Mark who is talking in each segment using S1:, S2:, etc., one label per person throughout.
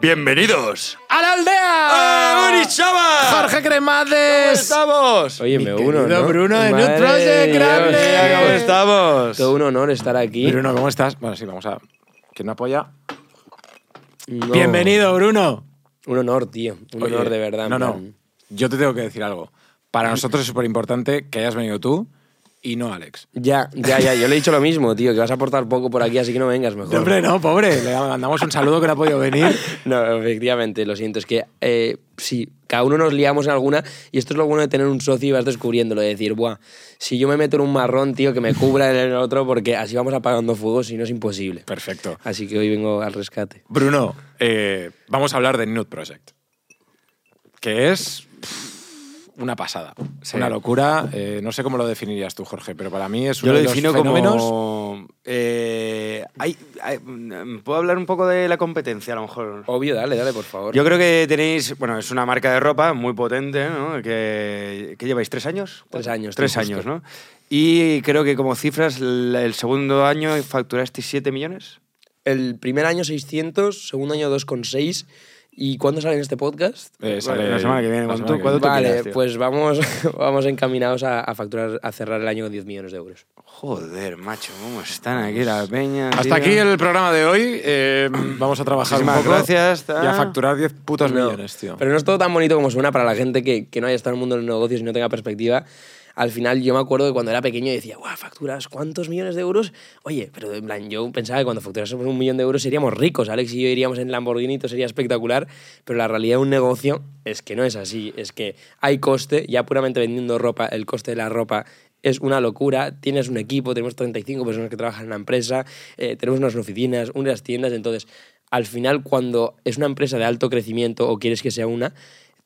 S1: Bienvenidos
S2: ¡A la aldea!
S1: ¡Ah, Orizaba!
S2: Jorge
S1: ¿Cómo
S2: Cremades.
S1: estamos?
S3: Oye,
S2: Mi
S3: me uno, ¿no?
S2: Bruno de
S3: Madre
S2: Nude Project,
S3: Dios,
S2: grande.
S3: tía,
S1: ¿Cómo estamos?
S3: Todo un honor estar aquí.
S2: Bruno, ¿cómo estás? Bueno, sí, vamos a. ¿Quién me apoya?
S3: No.
S2: Bienvenido, Bruno.
S3: Un honor, tío. Un
S2: Oye,
S3: honor de verdad. en
S2: No, no. Yo te tengo que decir algo. Para nosotros es súper importante que hayas venido tú y no Alex.
S3: Ya, ya, ya. Yo le he dicho lo mismo, tío, que vas a aportar poco por aquí, así que no vengas mejor.
S2: Hombre, no, pobre. Le mandamos un saludo que no ha podido venir.
S3: No, efectivamente, lo siento. Es que eh, sí, cada uno nos liamos en alguna y esto es lo bueno de tener un socio y vas descubriéndolo. De decir, buah, si yo me meto en un marrón, tío, que me cubra en el otro porque así vamos apagando fuegos y no es imposible.
S2: Perfecto.
S3: Así que hoy vengo al rescate.
S2: Bruno, eh, vamos a hablar de Nude Project. Que es pff, una pasada. Una locura. eh, no sé cómo lo definirías tú, Jorge, pero para mí es
S1: Yo
S2: uno
S1: lo
S2: de los
S1: defino
S2: fenómenos.
S1: como... eh, hay- hay- mm, ¿Puedo hablar un poco de la competencia, a lo mejor?
S3: Obvio, dale, dale, por favor.
S1: Yo creo que tenéis... Bueno, es una marca de ropa muy potente, ¿no? Que, que lleváis tres años.
S3: Tres años,
S1: Tres años, ¿no? Y creo que como cifras, el, el segundo año facturasteis 7 millones.
S3: El primer año 600, segundo año 2,6. ¿Y cuándo sale en este podcast?
S2: Eh, sale
S1: la semana que viene,
S2: semana
S1: tú-
S2: que
S1: cuando
S2: viene.
S1: tú
S3: Vale, pues vamos, vamos encaminados a, a facturar, a cerrar el año con 10 millones de euros.
S1: Joder, macho, ¿cómo están aquí la peña?
S2: Hasta
S1: tío?
S2: aquí el programa de hoy. eh, vamos a trabajar un
S1: Muchísimas
S2: poco
S1: gracias,
S2: y a facturar 10 putos
S3: No,
S2: millones, tío.
S3: Pero no es todo tan bonito como suena para la gente que, que no haya estado en el mundo de los negocios y no tenga perspectiva. Al final yo me acuerdo que cuando era pequeño decía, guau, facturas cuántos millones de euros. Oye, pero en plan, yo pensaba que cuando facturásemos un millón de euros seríamos ricos. Alex y yo iríamos en Lamborghini, todo sería espectacular. Pero la realidad de un negocio es que no es así. Es que hay coste, ya puramente vendiendo ropa, el coste de la ropa es una locura. Tienes un equipo, tenemos 35 personas que trabajan en la empresa, eh, tenemos unas oficinas, unas tiendas. Entonces, al final, cuando es una empresa de alto crecimiento o quieres que sea una,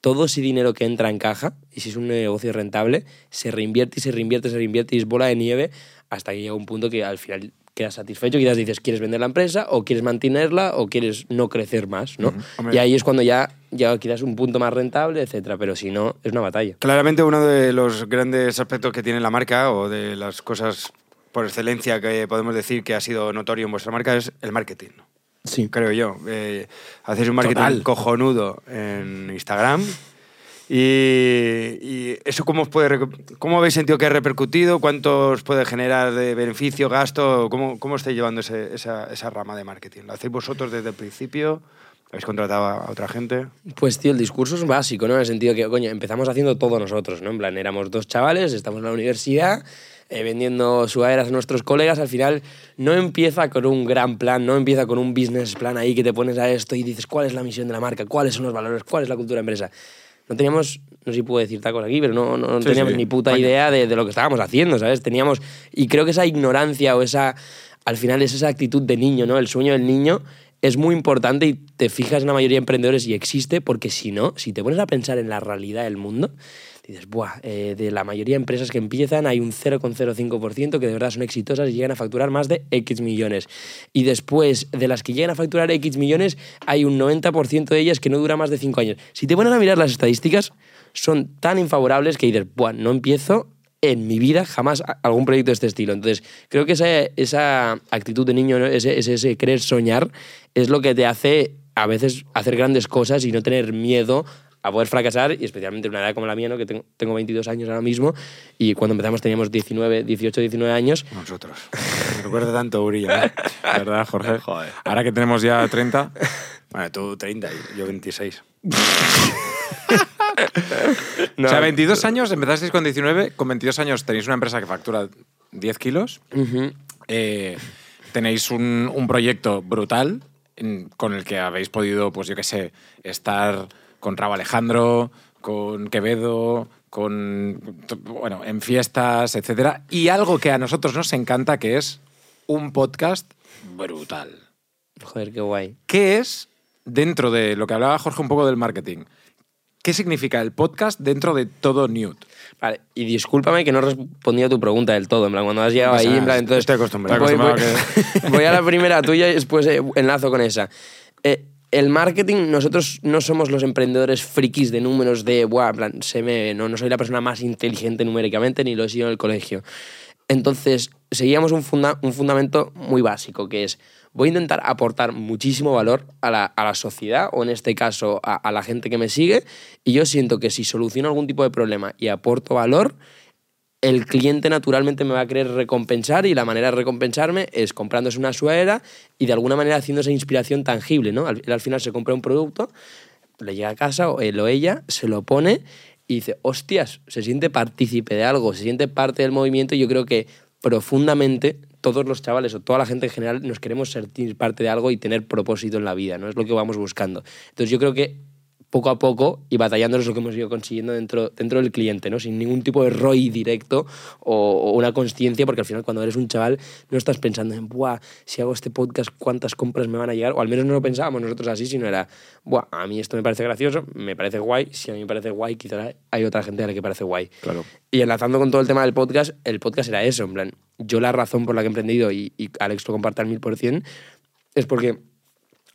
S3: todo ese dinero que entra en caja, y si es un negocio rentable, se reinvierte y se reinvierte, se reinvierte y es bola de nieve hasta que llega un punto que al final quedas satisfecho, quizás dices, ¿quieres vender la empresa o quieres mantenerla o quieres no crecer más? ¿no? Y ahí es cuando ya, ya quizás un punto más rentable, etcétera, pero si no, es una batalla.
S1: Claramente uno de los grandes aspectos que tiene la marca o de las cosas por excelencia que podemos decir que ha sido notorio en vuestra marca es el marketing.
S3: Sí.
S1: Creo yo. Eh, hacéis un marketing
S2: Total.
S1: cojonudo en Instagram. Y, y eso cómo, os puede, cómo habéis sentido que ha repercutido? ¿Cuánto os puede generar de beneficio, gasto? ¿Cómo, cómo estáis llevando ese- esa, esa rama de marketing? ¿Lo hacéis vosotros desde el principio? ¿Habéis contratado a otra gente?
S3: Pues tío, el discurso es básico, ¿no? En el sentido que, coño, empezamos haciendo todo nosotros, ¿no? En plan, éramos dos chavales, estamos en la universidad, eh, vendiendo sudaderas a nuestros colegas, al final no empieza con un gran plan, no empieza con un business plan ahí que te pones a esto y dices cuál es la misión de la marca, cuáles son los valores, cuál es la cultura de empresa. No teníamos, no sé si puedo decir tacos aquí, pero no, no, no
S2: Sí,
S3: teníamos
S2: sí,
S3: ni puta
S2: coño.
S3: idea de, de lo que estábamos haciendo, ¿sabes? Teníamos, y creo que esa ignorancia o esa, al final es esa actitud de niño, ¿no? El sueño del niño es muy importante y te fijas en la mayoría de emprendedores y existe porque si no, si te pones a pensar en la realidad del mundo, dices, buah, eh, de la mayoría de empresas que empiezan hay un 0,05% que de verdad son exitosas y llegan a facturar más de X millones. Y después de las que llegan a facturar X millones, hay un 90% de ellas que no dura más de 5 años. Si te pones a mirar las estadísticas, son tan infavorables que dices, buah, no empiezo en mi vida jamás algún proyecto de este estilo. Entonces, creo que esa, esa actitud de niño, ese, ese, ese querer soñar, es lo que te hace a veces hacer grandes cosas y no tener miedo a poder fracasar, y especialmente en una edad como la mía, ¿no? que tengo, tengo 22 años ahora mismo, y cuando empezamos teníamos 19, 18, 19 años.
S1: Nosotros. Me recuerda tanto Uriel. ¿eh?
S2: ¿Verdad, Jorge? Ahora que tenemos ya 30.
S1: Bueno, tú 30 y yo 26.
S2: o sea, 22 años, empezasteis con 19. Con 22 años tenéis una empresa que factura 10 kilos.
S3: Ujú.
S2: eh, tenéis un, un proyecto brutal en- con el que habéis podido, pues yo qué sé, estar con Rabo Alejandro, con Quevedo, con. Bueno, en fiestas, etcétera. Y algo que a nosotros nos encanta, que es un podcast brutal.
S3: Joder, qué guay.
S2: ¿Qué es, dentro de lo que hablaba Jorge un poco del marketing, qué significa el podcast dentro de todo Newt?
S3: Vale, y discúlpame que no he respondido a tu pregunta del todo. En plan, cuando has llegado ahí, en plan, entonces.
S1: estoy acostumbrado.
S3: Voy,
S2: Estoy
S3: voy-
S2: acostumbrado
S3: voy a la primera tuya y después eh, enlazo con esa. Eh, el marketing, nosotros no somos los emprendedores frikis de números de, buah, se me, no, no soy la persona más inteligente numéricamente ni lo he sido en el colegio. Entonces, seguíamos un, funda- un fundamento muy básico, que es, voy a intentar aportar muchísimo valor a la, a la sociedad, o en este caso a la gente que me sigue, y yo siento que si soluciono algún tipo de problema y aporto valor, el cliente naturalmente me va a querer recompensar y la manera de recompensarme es comprándose una sudadera y de alguna manera haciendo esa inspiración tangible, ¿no? Él al final se compra un producto, le llega a casa o él o ella se lo pone y dice, hostias, se siente partícipe de algo, se siente parte del movimiento y yo creo que profundamente todos los chavales o toda la gente en general nos queremos sentir parte de algo y tener propósito en la vida, ¿no? Es lo que vamos buscando. Entonces yo creo que poco a poco y batallando es lo que hemos ido consiguiendo dentro, dentro del cliente, ¿no? Sin ningún tipo de ROI directo o, o una consciencia, porque al final cuando eres un chaval no estás pensando en, buah, si hago este podcast, ¿cuántas compras me van a llegar? O al menos no lo pensábamos nosotros así, sino era, buah, a mí esto me parece gracioso, me parece guay, si a mí me parece guay, quizá hay otra gente a la que parece guay.
S2: Claro.
S3: Y enlazando con todo el tema del podcast, el podcast era eso, en plan, yo la razón por la que he emprendido, y, y Alex lo comparte al mil por cien, es porque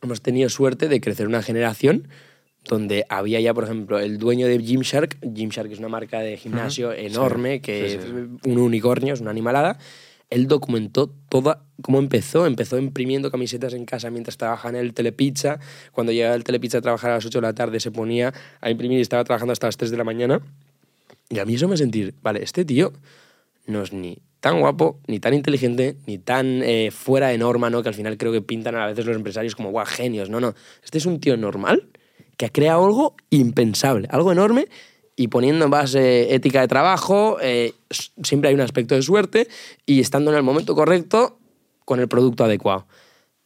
S3: hemos tenido suerte de crecer una generación donde había ya, por ejemplo, el dueño de Gymshark, Gymshark es una marca de gimnasio enorme, que
S1: sí,
S3: es
S1: sí.
S3: un unicornio, es una animalada, él documentó toda cómo empezó. Empezó imprimiendo camisetas en casa mientras trabajaba en el Telepizza. Cuando llegaba el Telepizza a trabajar a las 8 de la tarde se ponía a imprimir y estaba trabajando hasta las 3 de la mañana. Y a mí eso me sentir, vale, este tío no es ni tan guapo, ni tan inteligente, ni tan eh, fuera de norma, ¿no? Que al final creo que pintan a veces los empresarios como, guau, genios. No, no. Este es un tío normal que ha creado algo impensable, algo enorme y poniendo en base ética de trabajo, eh, siempre hay un aspecto de suerte y estando en el momento correcto con el producto adecuado.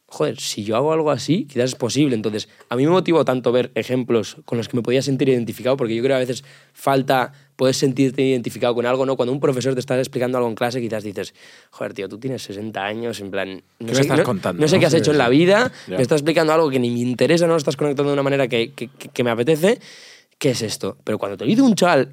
S3: Joder, si yo hago algo así, quizás es posible. Entonces, a mí me motivó tanto ver ejemplos con los que me podía sentir identificado, porque yo creo que a veces falta poder sentirte identificado con algo, ¿no? Cuando un profesor te está explicando algo en clase, quizás dices, joder, tío, tú tienes 60 años, en plan... No
S2: ¿Qué
S3: sé,
S2: me estás
S3: no-
S2: contando,
S3: No sé
S2: no?
S3: qué has
S2: Sí,
S3: hecho en la vida, me estás explicando algo que ni me interesa, no lo estás conectando de una manera que, que- me apetece. ¿Qué es esto? Pero cuando te dice un chaval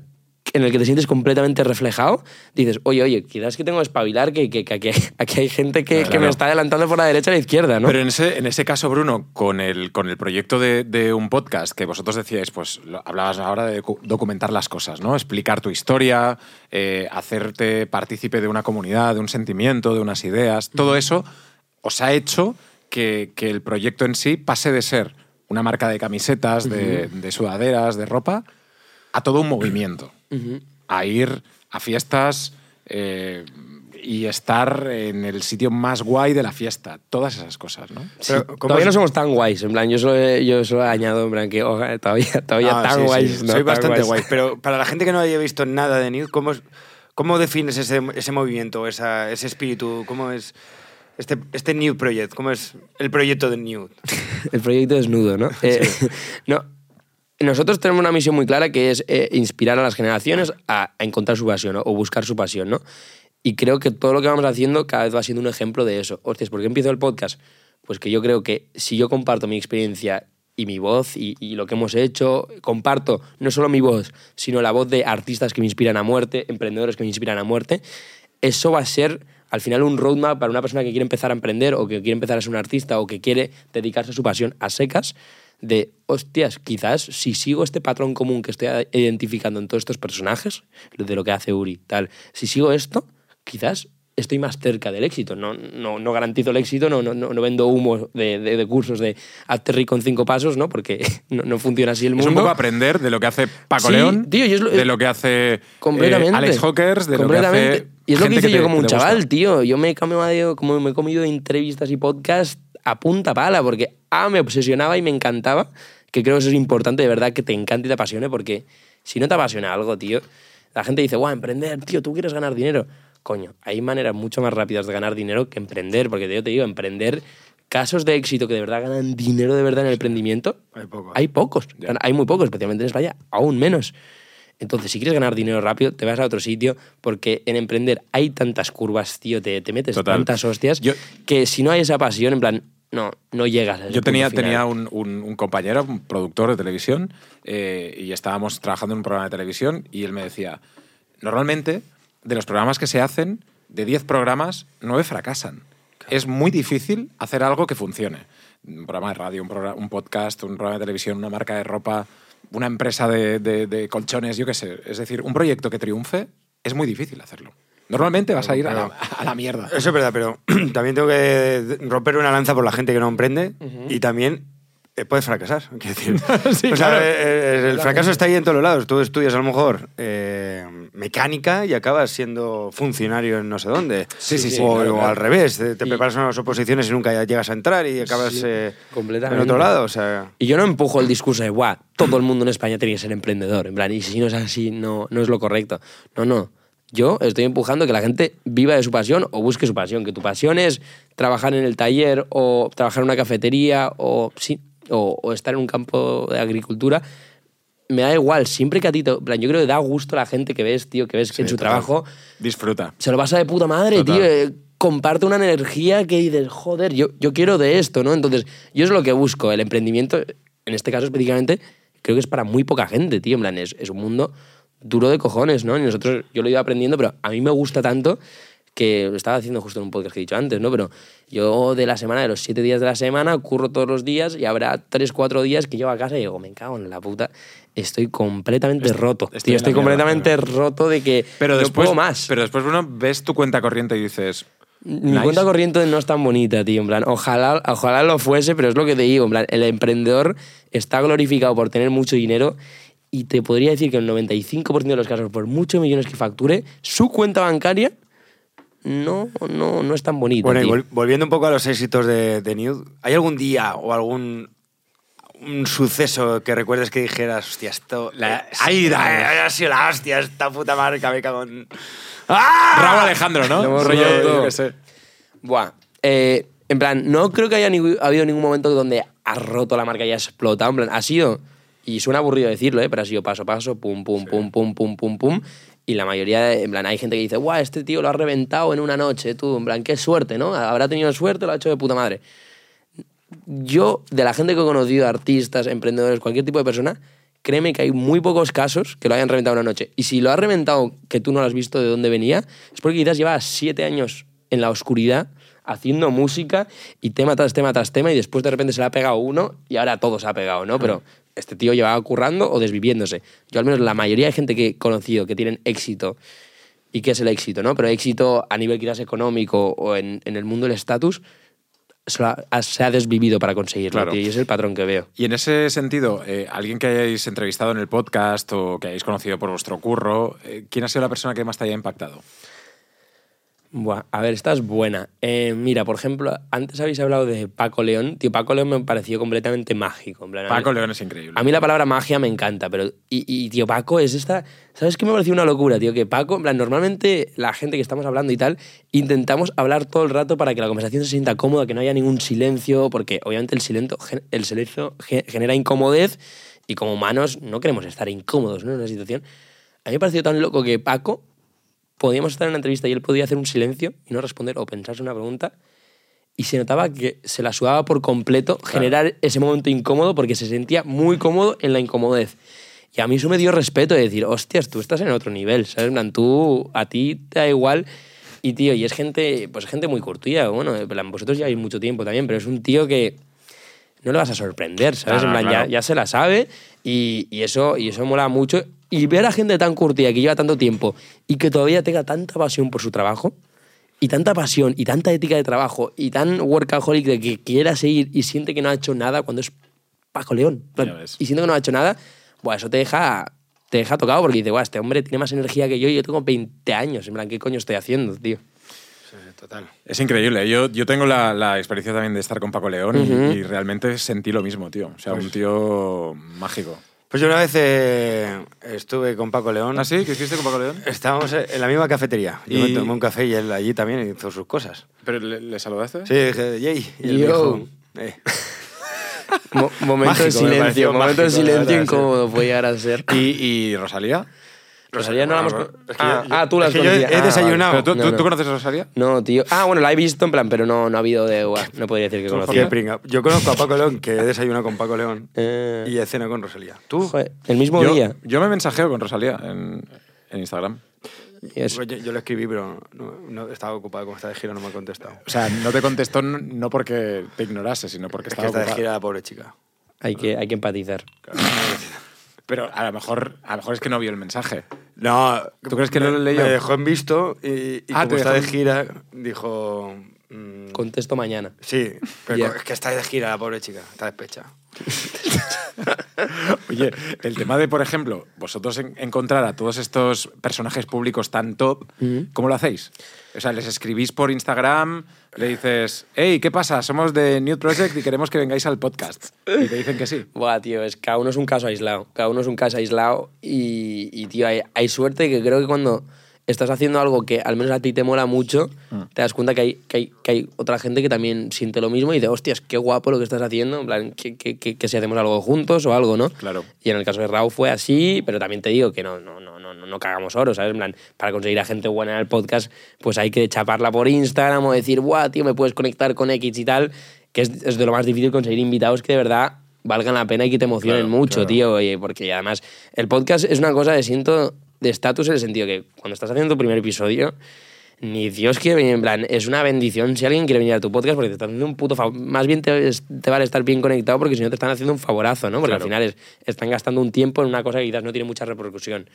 S3: en el que te sientes completamente reflejado, dices, oye, oye, quizás que tengo que espabilar, que, que, que aquí, hay, aquí hay gente que,
S2: Claro.
S3: que me está adelantando por la derecha y la izquierda, ¿no?
S2: Pero en ese, en ese caso, Bruno, con el, con el proyecto de, de un podcast que vosotros decíais, pues lo- hablabas ahora de docu- documentar las cosas, ¿no? Explicar tu historia, eh, hacerte partícipe de una comunidad, de un sentimiento, de unas ideas. Todo eso os ha hecho que, que el proyecto en sí pase de ser una marca de camisetas, de, de sudaderas, de ropa, a todo un movimiento. A ir a fiestas eh, y estar en el sitio más guay de la fiesta. Todas esas cosas, ¿no?
S3: Sí,
S1: Pero, ¿cómo
S3: todavía
S1: es-
S3: no somos tan guays, en plan, yo solo, yo solo he añadido, en plan, que ojalá, todavía, todavía
S1: Ah,
S3: tan
S1: sí, sí,
S3: guays. no
S1: Soy
S3: tan
S1: bastante
S3: guays.
S1: guay. Pero para la gente que no haya visto nada de Nude, ¿cómo, cómo defines ese, ese movimiento, esa, ese espíritu? ¿Cómo es este, este Nude Project? ¿Cómo es el proyecto de Nude?
S3: El proyecto desnudo, ¿no? Eh, no. Nosotros tenemos una misión muy clara que es eh, inspirar a las generaciones a, encontrar su pasión o buscar su pasión, ¿no? Y creo que todo lo que vamos haciendo cada vez va siendo un ejemplo de eso. Hostias, ¿por qué empiezo el podcast? Pues que yo creo que si yo comparto mi experiencia y mi voz y, y lo que hemos hecho, comparto no solo mi voz, sino la voz de artistas que me inspiran a muerte, emprendedores que me inspiran a muerte, eso va a ser al final un roadmap para una persona que quiere empezar a emprender o que quiere empezar a ser un artista o que quiere dedicarse a su pasión a secas de, hostias, quizás si sigo este patrón común que estoy identificando en todos estos personajes, de lo que hace Uri, tal, si sigo esto, quizás estoy más cerca del éxito. No, no, no garantizo el éxito, no, no, no vendo humo de, de- de cursos de hazte rico en cinco pasos, ¿no? Porque no, no funciona así el
S2: Es
S3: mundo.
S2: un poco aprender de lo que hace Paco
S3: Sí,
S2: León,
S3: tío, es lo-
S2: de lo que hace eh. Alex Hawkers, de lo que hace.
S3: Y es lo que hice yo
S2: te-
S3: como
S2: que
S3: un
S2: te gusta.
S3: chaval, tío. Yo me he comido, como me he comido entrevistas y podcast a punta pala, porque A, me obsesionaba y me encantaba, que creo que eso es importante, de verdad, que te encante y te apasione, porque si no te apasiona algo, tío, la gente dice, guau, emprender, tío, tú quieres ganar dinero. Coño, hay maneras mucho más rápidas de ganar dinero que emprender, porque yo te digo, emprender casos de éxito que de verdad ganan dinero de verdad en el emprendimiento,
S1: Hay pocos.
S3: hay pocos, hay muy pocos, especialmente en España, aún menos. Entonces, si quieres ganar dinero rápido, te vas a otro sitio, porque en emprender hay tantas curvas, tío, te, te metes
S2: Total.
S3: tantas hostias,
S2: Yo-
S3: que si no hay esa pasión, en plan, no, no llegas a ese
S2: Yo tenía,
S3: final.
S2: tenía un, un- un compañero, un productor de televisión, eh, y estábamos trabajando en un programa de televisión, y él me decía, normalmente, de los programas que se hacen, de 10 programas, 9 fracasan. Es muy difícil hacer algo que funcione. Un programa de radio, un, programa- un podcast, un programa de televisión, una marca de ropa, una empresa de, de- de colchones, yo qué sé. Es decir, un proyecto que triunfe es muy difícil hacerlo. Normalmente vas a ir a la, a la mierda.
S1: Eso es verdad, pero también tengo que romper una lanza por la gente que no emprende y también eh, puedes fracasar. Quiero decir.
S2: Sí,
S1: O sea,
S2: claro.
S1: eh, eh, el fracaso está ahí en todos los lados. Tú estudias a lo mejor eh, mecánica y acabas siendo funcionario en no sé dónde.
S2: Sí, sí, sí,
S1: O,
S2: claro,
S1: o al revés, te, te
S3: Y-
S1: preparas unas oposiciones y nunca llegas a entrar y acabas en otro lado. O sea,
S3: Y yo no empujo el discurso de, guau, todo el mundo en España tiene que ser emprendedor. En plan, y si no es así, no, no es lo correcto. No, no. Yo estoy empujando que la gente viva de su pasión o busque su pasión. Que tu pasión es trabajar en el taller o trabajar en una cafetería o, sí, o, o estar en un campo de agricultura. Me da igual, siempre que a ti, te- plan, yo creo que da gusto a la gente que ves, tío, que ves que en su
S2: total.
S3: trabajo
S2: Disfruta.
S3: se lo pasa de puta madre,
S2: Total.
S3: tío. eh, comparte una energía que dices, joder, yo, yo quiero de esto, ¿no? Entonces, yo es lo que busco. El emprendimiento, en este caso específicamente, creo que es para muy poca gente, tío. En plan, es, es un mundo duro de cojones, ¿no? Y nosotros, yo lo he ido aprendiendo, pero a mí me gusta tanto que lo estaba haciendo justo en un podcast que he dicho antes, ¿no? Pero yo de la semana, de los siete días de la semana, curro todos los días y habrá tres, cuatro días que llego a casa y digo, me cago en la puta, estoy completamente roto.
S2: estoy
S3: tío, estoy
S2: mierda,
S3: completamente roto de que
S2: Pero
S3: no
S2: después,
S3: puedo más.
S2: pero después, Bruno, ves tu cuenta corriente y dices.
S3: Mi
S2: nice.
S3: cuenta corriente no es tan bonita, tío. En plan, ojalá, ojalá lo fuese, pero es lo que te digo. En plan, el emprendedor está glorificado por tener mucho dinero y te podría decir que el 95% de los casos, por muchos millones que facture, su cuenta bancaria no, no, no es tan bonita.
S1: Bueno, y
S3: tío.
S1: vol- volviendo un poco a los éxitos de, de Nude, ¿hay algún día o algún un suceso que recuerdes que dijeras, hostia, esto...
S2: La-
S1: eh, sí,
S2: da-
S1: ha sido la hostia, esta puta marca, me cago en... ¡Ah!
S2: Raúl Alejandro, ¿no?
S3: Lo hemos
S2: yo qué sé.
S3: Buah. eh, en plan, no creo que haya ni- habido ningún momento donde ha roto la marca y ha explotado. En plan, ha sido, y suena aburrido decirlo, ¿eh? pero ha sido paso a paso, pum, pum, pum, pum, pum, pum, pum. Y la mayoría, en plan, hay gente que dice, guau, este tío lo ha reventado en una noche, tú, en plan, qué suerte, ¿no? Habrá tenido suerte, lo ha hecho de puta madre. Yo, de la gente que he conocido, artistas, emprendedores, cualquier tipo de persona, créeme que hay muy pocos casos que lo hayan reventado una noche. Y si lo ha reventado, que tú no lo has visto de dónde venía, es porque quizás lleva siete años en la oscuridad haciendo música y tema tras tema tras tema y después de repente se le ha pegado uno y ahora todo se ha pegado, ¿no? Pero este tío llevaba currando o desviviéndose. Yo al menos la mayoría de gente que he conocido que tienen éxito y qué es el éxito, ¿no? Pero éxito a nivel quizás económico o en, en el mundo del estatus se, ha, se ha desvivido para conseguirlo,
S2: Claro.
S3: tío, y es el patrón que veo.
S2: Y en ese sentido, eh, alguien que hayáis entrevistado en el podcast o que hayáis conocido por vuestro curro, eh, ¿quién ha sido la persona que más te haya impactado?
S3: Buah, a ver, esta es buena. Eh, mira, por ejemplo, antes habéis hablado de Paco León. Tío, Paco León me pareció completamente mágico. en plan, a mí-
S2: Paco León es increíble.
S3: A mí la palabra magia me encanta, pero. Y, y, tío, Paco es esta. ¿Sabes qué me pareció una locura, tío? Que Paco, en plan, normalmente la gente que estamos hablando y tal, intentamos hablar todo el rato para que la conversación se sienta cómoda, que no haya ningún silencio, porque obviamente el silencio, el silencio ge- genera incomodez y como humanos no queremos estar incómodos ¿no? en una situación. A mí me pareció tan loco que Paco podíamos estar en una entrevista y él podía hacer un silencio y no responder o pensarse una pregunta y se notaba que se la sudaba por completo generar ese momento incómodo porque se sentía muy cómodo en la incomodez. Y a mí eso me dio respeto de decir, hostias, tú estás en otro nivel, ¿sabes? En plan, tú, a ti te da igual. Y tío, y es gente, pues gente muy curtida, bueno, en plan, vosotros ya hay mucho tiempo también, pero es un tío que no le vas a sorprender, ¿sabes?
S2: Claro,
S3: en plan,
S2: claro.
S3: ya, ya se la sabe y, y eso, y eso mola mucho. Y ver a gente tan curtida que lleva tanto tiempo y que todavía tenga tanta pasión por su trabajo, y tanta pasión y tanta ética de trabajo y tan workaholic de que quiera seguir y siente que no ha hecho nada cuando es Paco León. Y siente que no ha hecho nada, buah, eso te deja, te deja tocado porque dice, guau, este hombre tiene más energía que yo y yo tengo 20 años. En plan, ¿qué coño estoy haciendo, tío?
S1: Total.
S2: Es increíble. Yo, yo tengo la, la experiencia también de estar con Paco León y- y, realmente sentí lo mismo, tío. O sea, un tío mágico.
S1: Pues yo una vez eh, estuve con Paco León.
S2: ¿Ah, sí? ¿Qué hiciste con Paco León?
S1: Estábamos en la misma cafetería. Yo
S2: Y-
S1: me tomé un café y él allí también hizo sus cosas.
S2: ¿Pero le, le saludaste?
S1: Sí, dije, yay. Y él
S3: Yo.
S1: dijo, eh.
S3: Mo- momento
S1: Mágico,
S3: de silencio, momento de
S1: mágico, la
S3: silencio incómodo puede llegar a ser.
S2: ¿Y, y Rosalía?
S3: Rosalía no la hemos...
S1: Es que
S3: ah,
S1: yo-
S3: ah, tú la has
S1: que yo he
S3: conocido. Ah,
S1: desayunado.
S2: ¿Pero tú,
S3: No,
S2: tú-
S3: no.
S2: tú conoces a Rosalía?
S3: No, tío. Ah, bueno, la he visto en plan, pero no, no ha habido de... no podría decir que
S1: Qué
S3: conocía.
S1: pringa. Yo conozco a Paco León, que he desayunado con Paco León
S3: Eh,
S1: y he cenado con Rosalía. ¿Tú?
S3: joder, el mismo
S2: Yo,
S3: día.
S2: yo me mensajeo con Rosalía en, en Instagram.
S3: Es-
S1: Pues Yo, yo le escribí, pero no, no- estaba ocupado como está de gira, no me ha contestado.
S2: O sea, no te contestó no porque te ignorase, sino porque
S1: Es que
S2: estaba
S1: está de
S2: ocupada.
S1: gira la pobre chica.
S3: hay, que, hay que empatizar.
S1: Claro.
S2: Pero a lo mejor, a lo mejor es que no vio el mensaje.
S1: No.
S2: ¿Tú crees que
S1: me,
S2: no lo leyó?
S1: Me dejó en visto y, y
S2: Ah,
S1: como está de
S2: en-
S1: gira, dijo... mm,
S3: Contesto mañana.
S1: Sí, pero es que está de gira la pobre chica, está despecha.
S2: Oye, el tema de, por ejemplo, vosotros en- encontrar a todos estos personajes públicos tan top, ¿cómo lo hacéis? O sea, les escribís por Instagram, le dices, hey, ¿qué pasa? Somos de New Project y queremos que vengáis al podcast. Y te dicen que sí.
S3: Buah, tío, es cada uno es un caso aislado. Cada uno es un caso aislado y, y, tío, hay, hay suerte que creo que cuando estás haciendo algo que al menos a ti te mola mucho, te das cuenta que hay, que, hay, que hay otra gente que también siente lo mismo y dice, hostias, qué guapo lo que estás haciendo, en plan, que, que, que, que si hacemos algo juntos o algo, ¿no?
S2: Claro.
S3: Y en el caso de Raúl fue así, pero también te digo que no, no, no, no, no, no cagamos oro, ¿sabes? En plan, para conseguir a gente buena en el podcast, pues hay que chaparla por Instagram o decir, guau, tío, me puedes conectar con X y tal, que es, es de lo más difícil conseguir invitados que de verdad valgan la pena y que te emocionen
S2: Claro,
S3: mucho,
S2: claro.
S3: tío, oye, porque además el podcast es una cosa de siento de estatus en el sentido que cuando estás haciendo tu primer episodio, ni Dios quiere venir, en plan, es una bendición si alguien quiere venir a tu podcast porque te están haciendo un puto favor. Más bien te, vale estar bien conectado porque si no te están haciendo un favorazo, ¿no? Porque
S2: Claro.
S3: al final es- están gastando un tiempo en una cosa que quizás no tiene mucha repercusión.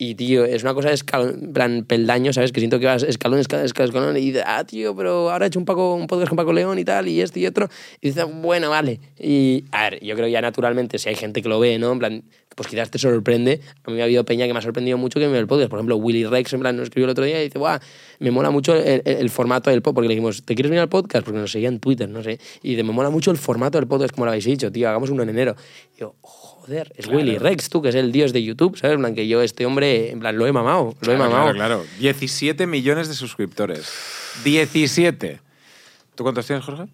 S3: Y, tío, es una cosa escalón, plan, peldaño, ¿sabes? Que siento que vas escalón, escalón, escalón, y dices, ah, tío, pero ahora he hecho un, Paco, un podcast con Paco León y tal, y esto y otro. Y dices, bueno, vale. Y, a ver, yo creo ya naturalmente, si hay gente que lo ve, ¿no? En plan, pues quizás te sorprende. A mí me ha habido peña que me ha sorprendido mucho que me ve el podcast. Por ejemplo, Willy Rex, en plan, nos escribió el otro día y dice, guau, me mola mucho el, formato del podcast. Porque le dijimos, ¿te quieres venir al podcast? Porque nos seguía en Twitter, no sé. Y dice, me mola mucho el formato del podcast, como lo habéis dicho, tío, hagamos uno en enero. Y es Willy Rex, tú, que es el dios de YouTube, ¿sabes? En plan, que yo, este hombre, en plan, lo he mamado, lo he
S2: Claro,
S3: mamado.
S2: Claro, claro. 17 millones de suscriptores. 17. ¿Tú cuántos tienes, Jorge?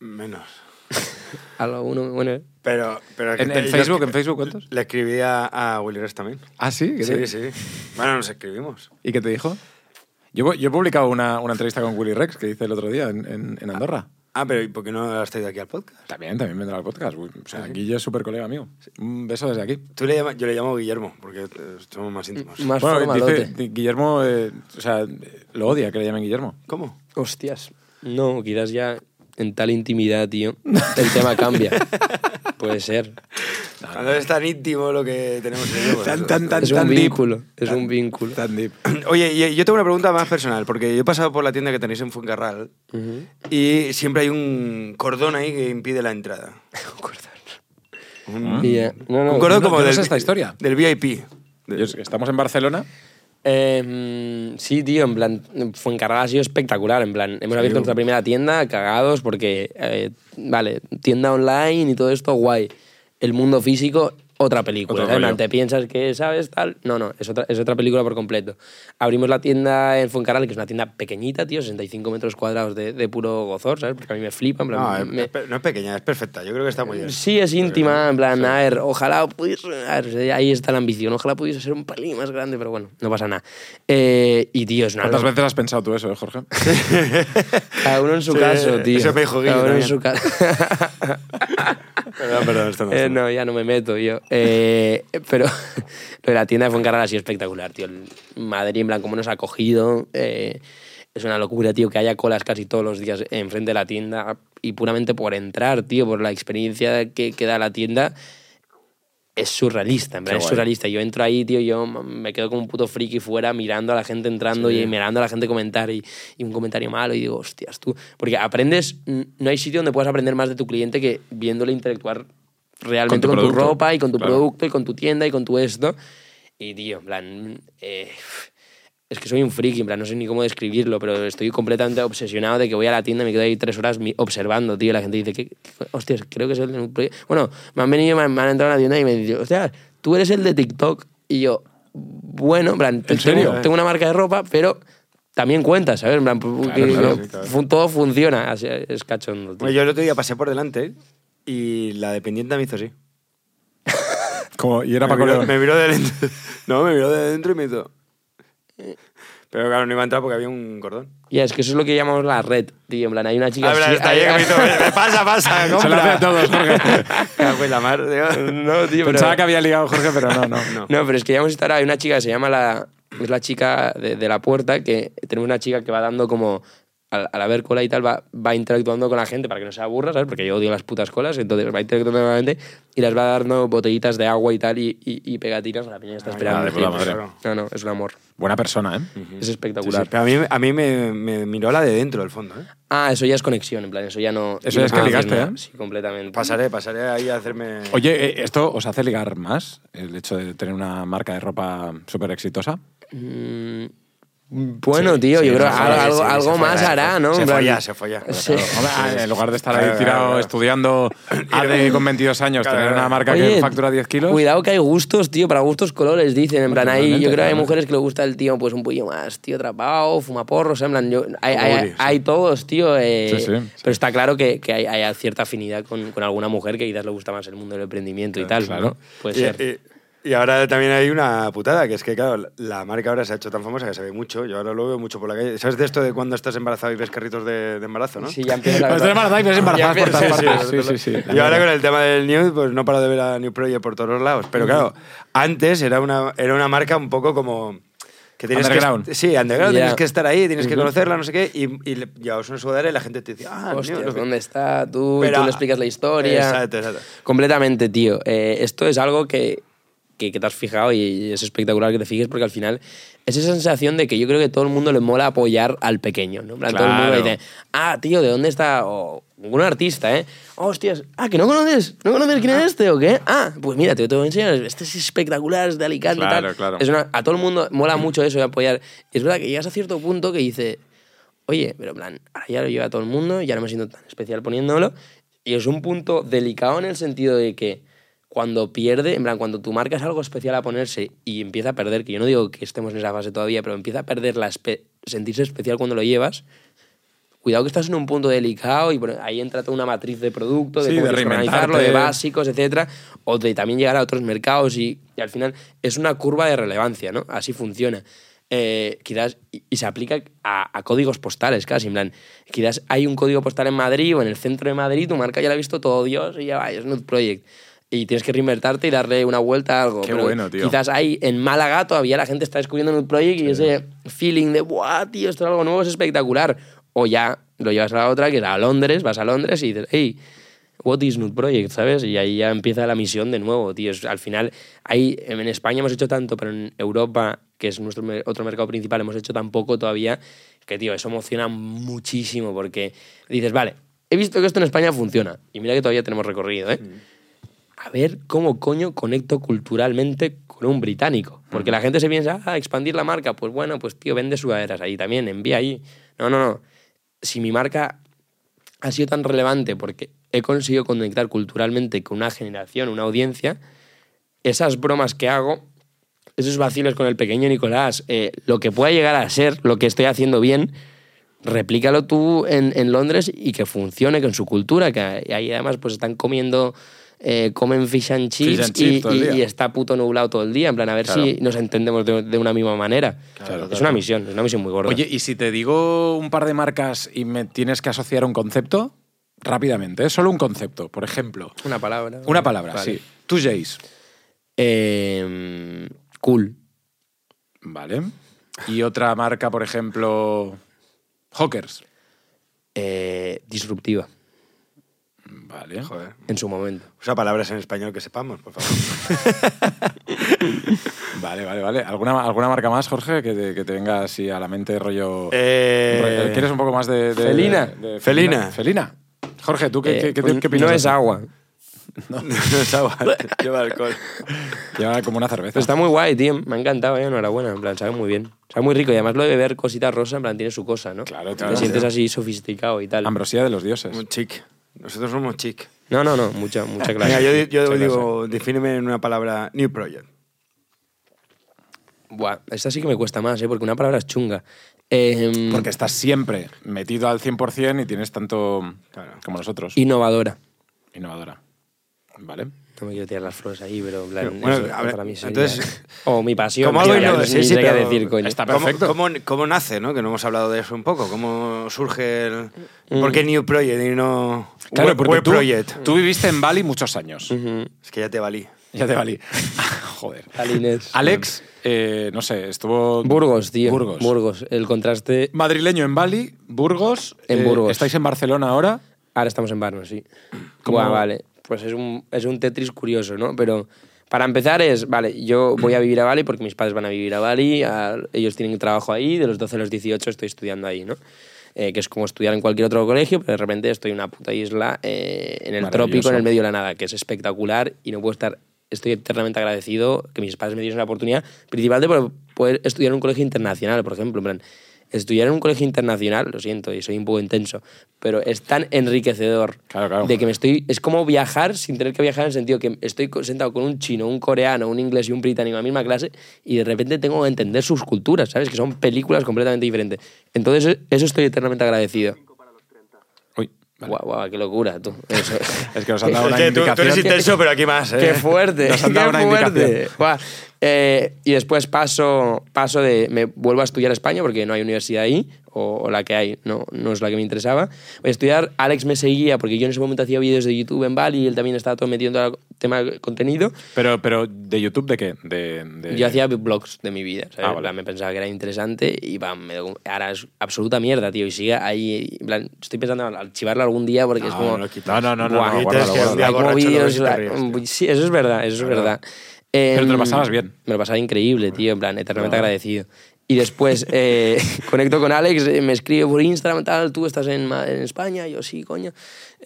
S1: Menos.
S3: A lo uno, bueno,
S1: Pero, pero
S2: ¿En, Facebook, en Facebook cuántos?
S1: Le escribí a, a Willy Rex también.
S2: Ah, sí. ¿Qué
S1: Sí,
S2: te-
S1: sí. Bueno, nos escribimos.
S2: ¿Y qué te dijo? Yo, yo he publicado una, una entrevista con Willy Rex que hice el otro día en, en- en Andorra.
S1: Ah, pero ¿y por qué no has traído aquí al podcast?
S2: También, también vendrá al podcast. Uy, O sea, Guille es súper colega mío. Un beso desde aquí.
S1: Tú le llamas, yo le llamo Guillermo, porque eh, somos más íntimos.
S3: más
S2: bueno, dice, Guillermo, eh, o sea, lo odia que le llamen Guillermo.
S1: ¿Cómo?
S3: Hostias. No, quizás ya en tal intimidad, tío, el tema cambia. Puede ser.
S1: Cuando es tan íntimo lo que tenemos en ello,
S2: Tan, tan, tan,
S3: Es un
S2: tan deep.
S3: vínculo, es un vínculo.
S2: Tan deep.
S1: Oye, y yo tengo una pregunta más personal, porque yo he pasado por la tienda que tenéis en Fuencarral y siempre hay un cordón ahí que impide la entrada. Un,
S3: Y, eh, no, no,
S1: un cordón
S2: no,
S1: como
S2: no
S1: del,
S2: esta historia.
S1: del VIP.
S2: Estamos en Barcelona.
S3: Eh, sí, tío, en plan, Fuencarral ha sido espectacular. En plan, hemos abierto nuestra primera tienda, cagados, porque, eh, vale, tienda online y todo esto, guay. El mundo físico, otra película.
S2: Rollo.
S3: Te piensas que sabes tal. No, no, es otra, es otra película por completo. Abrimos la tienda en Fuencarral, que es una tienda pequeñita, tío, 65 metros cuadrados de, de puro gozor, ¿sabes? Porque a mí me flipa. En plan,
S1: No, es-
S3: me-
S1: es no es pequeña, es perfecta. Yo creo que está muy bien.
S3: Sí, es íntima, en plan, a ver, ojalá pudiese, ver, ahí está la ambición, ojalá pudiese ser un pelín más grande, pero bueno, no pasa nada. Eh, y tío, es una
S2: ¿Cuántas veces has pensado tú eso, eh, Jorge?
S3: Cada uno en su
S1: Sí,
S3: caso, tío.
S1: eso me dijo
S3: Cada uno en su caso.
S1: Perdón, perdón, esto no
S3: Eh, no, ya no me meto yo. Eh, pero lo de la tienda de Fuencarral ha sido espectacular, tío. El Madrid, en plan, cómo nos ha acogido. eh, es una locura, tío, que haya colas casi todos los días enfrente de la tienda y puramente por entrar, tío, por la experiencia que, que da la tienda. Es surrealista, en
S2: Qué
S3: plan, es
S2: guay.
S3: surrealista. Yo entro ahí, tío, yo me quedo como un puto friki fuera mirando a la gente entrando y mirando a la gente comentar y, y un comentario malo y digo, hostias, tú. Porque aprendes, no hay sitio donde puedas aprender más de tu cliente que viéndole interactuar realmente
S2: Con
S3: con
S2: tu
S3: tu,
S2: producto,
S3: ropa y con tu
S2: claro.
S3: producto y con tu tienda y con tu esto. Y, tío, en plan, eh, es que soy un friki, en plan, no sé ni cómo describirlo, pero estoy completamente obsesionado de que voy a la tienda y me quedo ahí tres horas observando, tío. La gente dice, ¿qué, qué- hostias, creo que es el de un proyecto. Bueno, me han venido, me han, me han entrado a la tienda y me dicen, hostias, tú eres el de TikTok. Y yo, bueno, en plan, tengo,
S2: serio?
S3: tengo una marca de ropa, pero también cuenta, ¿sabes? En plan, que-
S2: claro,
S3: que
S1: sí, claro.
S3: fu- todo funciona, así es cachondo, tío.
S1: Bueno, yo el otro día pasé por delante y la dependiente me hizo así.
S2: Como, y era
S1: me,
S2: Paco
S1: miró, me miró de dentro. No, me miró de dentro y me hizo. Pero claro, no iba a entrar porque había un cordón.
S3: Ya, es que eso es lo que llamamos la red, tío. En plan, hay una chica...
S1: Ah,
S3: así-
S1: está ahí que me hizo. "Me Pasa, pasa, compra.
S2: Se lo hace a todos, Jorge.
S1: La mar, tío.
S3: No, tío, pero...
S2: Pensaba que había ligado Jorge, pero no, no.
S1: No.
S3: No, pero es que ya hemos estado... Hay una chica que se llama la... Es la chica de, de la puerta, que tenemos una chica que va dando como al, al haber cola y tal, va, va interactuando con la gente para que no se aburra, ¿sabes? Porque yo odio las putas colas, entonces va interactuando con la gente y les va dando botellitas de agua y tal y, y, y pegatinas. La peña está esperando. tío.
S2: madre.
S3: No, no, es un amor.
S2: Buena persona, ¿eh?
S3: Es espectacular.
S1: sí, pero a mí, a mí me, me miró la de dentro, del fondo. ¿eh?
S3: Ah, eso ya es conexión, en plan, eso ya no...
S2: Eso ya es que
S3: no
S2: ligaste. ¿eh?
S3: Sí, completamente.
S1: Pasaré, pasaré ahí a hacerme...
S2: Oye, eh, ¿esto os hace ligar más? El hecho de tener una marca de ropa súper exitosa.
S3: Mm, bueno,
S2: Sí,
S3: tío,
S2: sí,
S3: yo creo
S2: sí,
S3: algo,
S1: sí,
S3: algo,
S1: se
S3: algo
S1: fue,
S3: más hará,
S1: fue.
S3: ¿no?
S1: Se folla, se
S2: ah, en lugar de estar ahí
S1: Claro,
S2: tirado
S1: claro, claro.
S2: estudiando AD con 22 años,
S1: Claro,
S2: tener una marca
S3: Oye,
S2: que factura 10 kilos.
S3: Cuidado que hay gustos, tío, para gustos colores, dicen. En plan,
S2: Totalmente,
S3: yo creo que hay mujeres que le gusta el tío, pues un poquillo más, tío, atrapado, fuma porros, en plan, yo, hay, todos, tío. eh. Pero está claro que, que hay, cierta afinidad con, con alguna mujer que quizás le gusta más el mundo del emprendimiento y tal,
S2: claro.
S3: ¿no? Puede ser.
S1: y- y ahora también hay una putada, que es que, claro, la- marca ahora se ha hecho tan famosa que se ve mucho. Yo ahora lo veo mucho por la calle. ¿Sabes de esto de cuando estás embarazado y ves carritos de, de embarazo, no?
S3: Sí, ya empieza la
S2: Pues estás embarazada y ves embarazadas por todas
S3: empieza-
S2: partes. Sí, sí, sí.
S1: Y ahora con el tema del New, pues no paro de ver a New Project por todos los lados. Pero claro, antes era una, era una marca un poco como... Que tienes
S2: Underground.
S1: Que, sí, underground,
S3: Ya.
S1: tienes que estar ahí, tienes que conocerla, no sé qué, y, y le llevabas una sudadera y la gente te decía, ah,
S3: Hostia,
S1: no
S3: ¿dónde está tú? y
S1: Pero-
S3: tú le explicas la historia.
S1: Exacto, exacto.
S3: Completamente, tío. Eh, esto es algo que, que, que te has fijado y es espectacular que te fijes porque al final es esa sensación de que yo creo que todo el mundo le mola apoyar al pequeño, ¿no? Plan, Todo el mundo
S2: Claro.
S3: dice, ah, tío, ¿de dónde está? O un artista, ¿eh? Hostias, ah, ¿que no conoces? ¿No conoces quién es este o qué? Ah, pues mira, te, te voy a enseñar, este es espectacular, es de Alicante y
S2: Claro,
S3: tal.
S2: claro.
S3: Es una- a todo el mundo mola mucho eso de apoyar. Y es verdad que llegas a cierto punto que dice, oye, pero en plan, ahora ya lo lleva todo el mundo, ya no me siento tan especial poniéndolo. Y es un punto delicado en el sentido de que cuando pierde, en plan, cuando tu marca es algo especial a ponerse y empieza a perder, que yo no digo que estemos en esa fase todavía, pero empieza a perder la espe- sentirse especial cuando lo llevas, cuidado que estás en un punto delicado y bueno, ahí entra toda una matriz de producto, de
S2: Sí,
S3: cómo
S2: de
S3: organizarlo, de básicos, etcétera, o de también llegar a otros mercados y, y al final es una curva de relevancia, ¿no? Así funciona. Eh, quizás, y, y se aplica a, a códigos postales casi, en plan, quizás hay un código postal en Madrid o en el centro de Madrid, tu marca ya la ha visto todo Dios y ya va, es Nude Project. Y tienes que reinvertarte y darle una vuelta a algo.
S2: Qué
S3: Pero
S2: bueno, tío.
S3: Quizás hay en Málaga todavía la gente está descubriendo Nude Project y ese feeling de, ¡buah, tío, esto es algo nuevo, es espectacular! O ya lo llevas a la otra, que es a Londres, vas a Londres y dices, hey, what is Nude Project, ¿sabes? Y ahí ya empieza la misión de nuevo, tío. Al final, hay, en España hemos hecho tanto, pero en Europa, que es nuestro otro mercado principal, hemos hecho tan poco todavía, que, tío, eso emociona muchísimo porque dices, vale, he visto que esto en España funciona. Y mira que todavía tenemos recorrido, ¿eh? A ver cómo coño conecto culturalmente con un británico. Porque la gente se piensa, ah, expandir la marca, pues bueno, pues tío, vende sudaderas ahí también, envía ahí. No, no, no. Si mi marca ha sido tan relevante porque he conseguido conectar culturalmente con una generación, una audiencia, esas bromas que hago, esos vacilos con el pequeño Nicolás, eh, lo que pueda llegar a ser, lo que estoy haciendo bien, replícalo tú en, en Londres y que funcione con su cultura, que ahí además pues están comiendo, eh, comen fish and chips,
S2: Fish and chips
S3: y, está puto nublado todo el día, en plan a ver
S2: Claro.
S3: si nos entendemos de, de una misma manera.
S2: Claro,
S3: es
S2: claro.
S3: una misión, es una misión muy gorda.
S2: Oye, y si te digo un par de marcas y me tienes que asociar un concepto, rápidamente, ¿eh? solo un concepto. Por ejemplo,
S3: una palabra.
S2: una palabra,
S3: Vale.
S2: sí. Tú, Jace.
S3: Eh, cool.
S2: Vale. Y otra marca, por ejemplo, Hawkers.
S3: Eh, disruptiva,
S2: Vale.
S1: Joder.
S3: en su momento.
S1: Usa palabras en español que sepamos, por favor.
S2: Vale, vale, vale. ¿Alguna, alguna marca más, Jorge, que te, que te venga así a la mente rollo...
S1: Eh,
S2: rollo- ¿Quieres un poco más de... de-
S3: Felina.
S2: de- de
S1: Felina.
S2: Felina. Jorge, ¿tú qué,
S3: Eh,
S2: qué, qué,
S3: pues
S2: qué opinas?
S3: no es agua.
S1: no es agua, lleva alcohol.
S2: Lleva como una cerveza.
S3: Pero está muy guay, tío. Me ha encantado, eh. Enhorabuena. En plan, sabe muy bien. Sabe muy rico. Y además lo de beber cositas rosas, en plan, tiene su cosa, ¿no?
S2: Claro,
S3: Te
S2: tío.
S3: sientes así sofisticado y tal.
S2: Ambrosía de los dioses.
S1: Muy chic. Nosotros somos chic.
S3: No, no, no. Mucha, mucha clase.
S1: Venga, yo, yo
S2: Mucha
S1: digo, defíneme en una palabra New Project.
S3: Buah, esta sí que me cuesta más, ¿eh? Porque una palabra es chunga. Eh,
S2: Porque estás siempre metido al 100% y tienes tanto
S1: Claro.
S2: como nosotros.
S3: Innovadora.
S2: Innovadora. Vale.
S3: No me quiero tirar las flores ahí, pero en plan,
S1: Bueno,
S3: eso
S1: a ver,
S3: para mí sería-
S1: entonces-
S3: O mi pasión.
S1: Como algo
S3: no
S1: sí, sí,
S3: sé qué
S1: pero
S3: decir, coño.
S2: está
S1: ¿Cómo,
S2: perfecto.
S1: cómo, cómo nace, no? Que no hemos hablado de eso un poco. ¿Cómo surge el...
S3: Mm.
S1: ¿Por qué New Project y no
S2: Claro,
S1: Web,
S2: porque
S1: Web
S2: tú,
S1: Project?
S2: tú viviste en Bali muchos años.
S1: Es que ya te valí.
S2: Ya te valí. Joder.
S3: Alines.
S2: Alex, eh, no sé, estuvo...
S3: Burgos, tío.
S2: Burgos.
S3: Burgos. El contraste.
S2: Madrileño en Bali, Burgos.
S3: En
S2: eh,
S3: Burgos.
S2: ¿Estáis en Barcelona ahora?
S3: Ahora estamos en Barno, sí.
S2: ¿Cómo-
S3: Buah, vale. Pues es un, es un Tetris curioso, ¿no? Pero para empezar es, vale, yo voy a vivir a Bali porque mis padres van a vivir a Bali, a- ellos tienen trabajo ahí, de los 12 a los 18 estoy estudiando ahí, ¿no? Eh, que es como estudiar en cualquier otro colegio, pero de repente estoy en una puta isla eh, en el trópico, en el medio de la nada, que es espectacular y no puedo estar... Estoy eternamente agradecido que mis padres me diesen la oportunidad, principalmente por poder estudiar en un colegio internacional, por ejemplo. En plan, estudiar en un colegio internacional, lo siento, y soy un poco intenso, pero es tan enriquecedor
S2: Claro, claro.
S3: de que me estoy. Es como viajar sin tener que viajar en el sentido que estoy sentado con un chino, un coreano, un inglés y un británico en la misma clase y de repente tengo que entender sus culturas, ¿sabes? Que son películas completamente diferentes. Entonces, e- eso estoy eternamente agradecido.
S2: Uy, vale.
S3: Guau, guau, qué locura, tú. Eso.
S2: Es que nos han dado
S1: Es
S2: una
S1: que tú, tú eres
S2: indicación.
S1: intenso, pero aquí más. ¿eh?
S3: Qué fuerte,
S2: Nos han dado
S3: qué
S2: una
S3: fuerte.
S2: indicación.
S3: Guau. Eh, y después paso, paso de. Me vuelvo a estudiar a España porque no hay universidad ahí, o, o la que hay no, no es la que me interesaba. Voy a estudiar. Alex me seguía porque yo en ese momento hacía vídeos de YouTube en Bali y él también estaba todo metido en todo el tema de contenido.
S2: Pero, pero, ¿de YouTube de qué? De, de-
S3: Yo hacía blogs de mi vida, ¿sabes?
S2: Ah,
S3: En
S2: vale.
S3: plan, me pensaba que era interesante y bam, me ahora es absoluta mierda, tío. Y sigue ahí. en plan, estoy pensando en archivarlo algún día porque es
S1: No,
S3: como.
S1: no.
S2: No, no, no,
S3: eso es verdad, eso es
S1: Claro.
S3: Verdad.
S2: Pero te lo
S3: Em,
S2: pasabas bien.
S3: Me lo pasaba increíble, tío, en plan, eternamente agradecido. Y después eh, conecto con Alex, eh, me escribe por Instagram, tal, tú estás en, en España, yo sí, coño.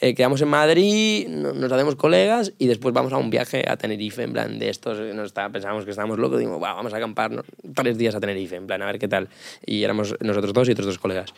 S3: Eh, quedamos en Madrid, no- nos hacemos colegas y después vamos a un viaje a Tenerife, en plan, de estos, eh, nos está, pensábamos que estábamos locos, digo, "Buah, vamos a acampar ¿no? tres días a Tenerife, en plan, a ver qué tal. Y éramos nosotros dos y otros dos colegas.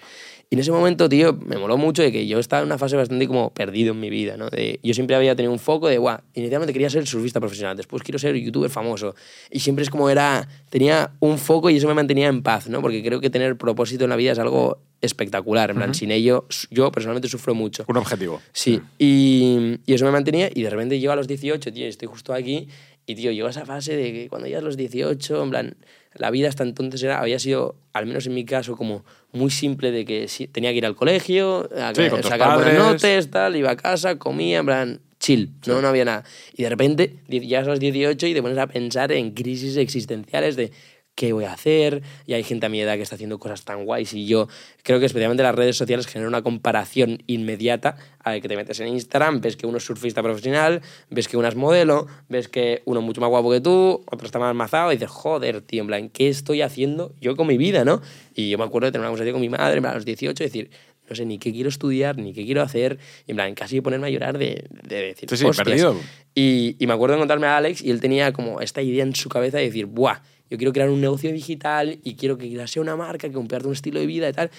S3: Y en ese momento, tío, me moló mucho de que yo estaba en una fase bastante como perdido en mi vida, ¿no? Yo siempre había tenido un foco de, guau, inicialmente quería ser surfista profesional, después quiero ser youtuber famoso. Y siempre es como era, tenía un foco y eso me mantenía en paz, ¿no? Porque creo que tener propósito en la vida es algo espectacular. En plan, sin ello, yo personalmente sufro mucho.
S2: Un objetivo.
S3: Sí, y, y eso me mantenía y de repente llego a los 18, tío, estoy justo aquí y, tío, llego a esa fase de que cuando llegas a los 18, en plan, la vida hasta entonces era, había sido, al menos en mi caso, como muy simple de que tenía que ir al colegio, a
S2: Sí,
S3: sacar buenas notas, tal, iba a casa, comía, en plan, chill, no, no había nada. Y de repente llegas a los 18 y te pones a pensar en crisis existenciales de qué voy a hacer, y hay gente a mi edad que está haciendo cosas tan guays y yo creo que especialmente las redes sociales generan una comparación inmediata a que te metes en Instagram, ves que uno es surfista profesional, ves que uno es modelo, ves que uno es mucho más guapo que tú, otro está más mazado y dices, joder, tío, en plan, ¿qué estoy haciendo yo con mi vida, no? Y yo me acuerdo de tener una conversación con mi madre a los 18 y decir, no sé ni qué quiero estudiar, ni qué quiero hacer, y en plan, casi ponerme a llorar de, de decir,
S2: Sí, sí, perdido.
S3: Y, y me acuerdo de encontrarme a Alex y él tenía como esta idea en su cabeza de decir, ¡buah! Yo quiero crear un negocio digital y quiero que sea una marca, que comparta un estilo de vida y tal.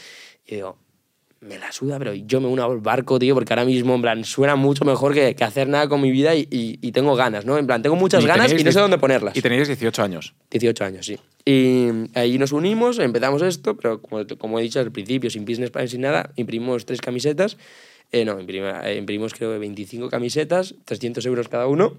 S3: Y digo, me la suda, pero yo me uno al barco, tío, porque ahora mismo, en plan, suena mucho mejor que, que hacer nada con mi vida y, y- y tengo ganas, ¿no? En plan, tengo muchas
S2: Y
S3: ganas y no sé dónde ponerlas.
S2: Y teníais 18 años.
S3: 18 años, sí. Y ahí nos unimos, empezamos esto, pero como, como he dicho al principio, sin business plan, sin nada, imprimimos tres camisetas. Eh, no, imprima- eh, imprimimos creo que 25 camisetas, 300 euros cada uno.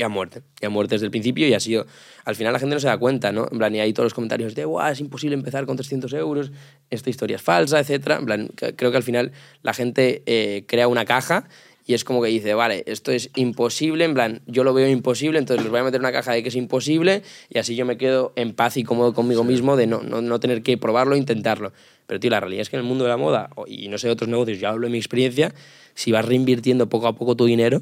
S3: Y a muerte, y a muerte desde el principio y ha sido... Al final la gente no se da cuenta, ¿no? En plan, y hay todos los comentarios de, guau, es imposible empezar con 300 euros, esta historia es falsa, etc. En plan, creo que al final la gente eh, crea una caja y es como que dice, vale, esto es imposible, en plan, yo lo veo imposible, entonces les voy a meter una caja de que es imposible y así yo me quedo en paz y cómodo conmigo mismo de no, no, no tener que probarlo e intentarlo. Pero, tío, la realidad es que en el mundo de la moda, y no sé de otros negocios, yo hablo de mi experiencia, si vas reinvirtiendo poco a poco tu dinero,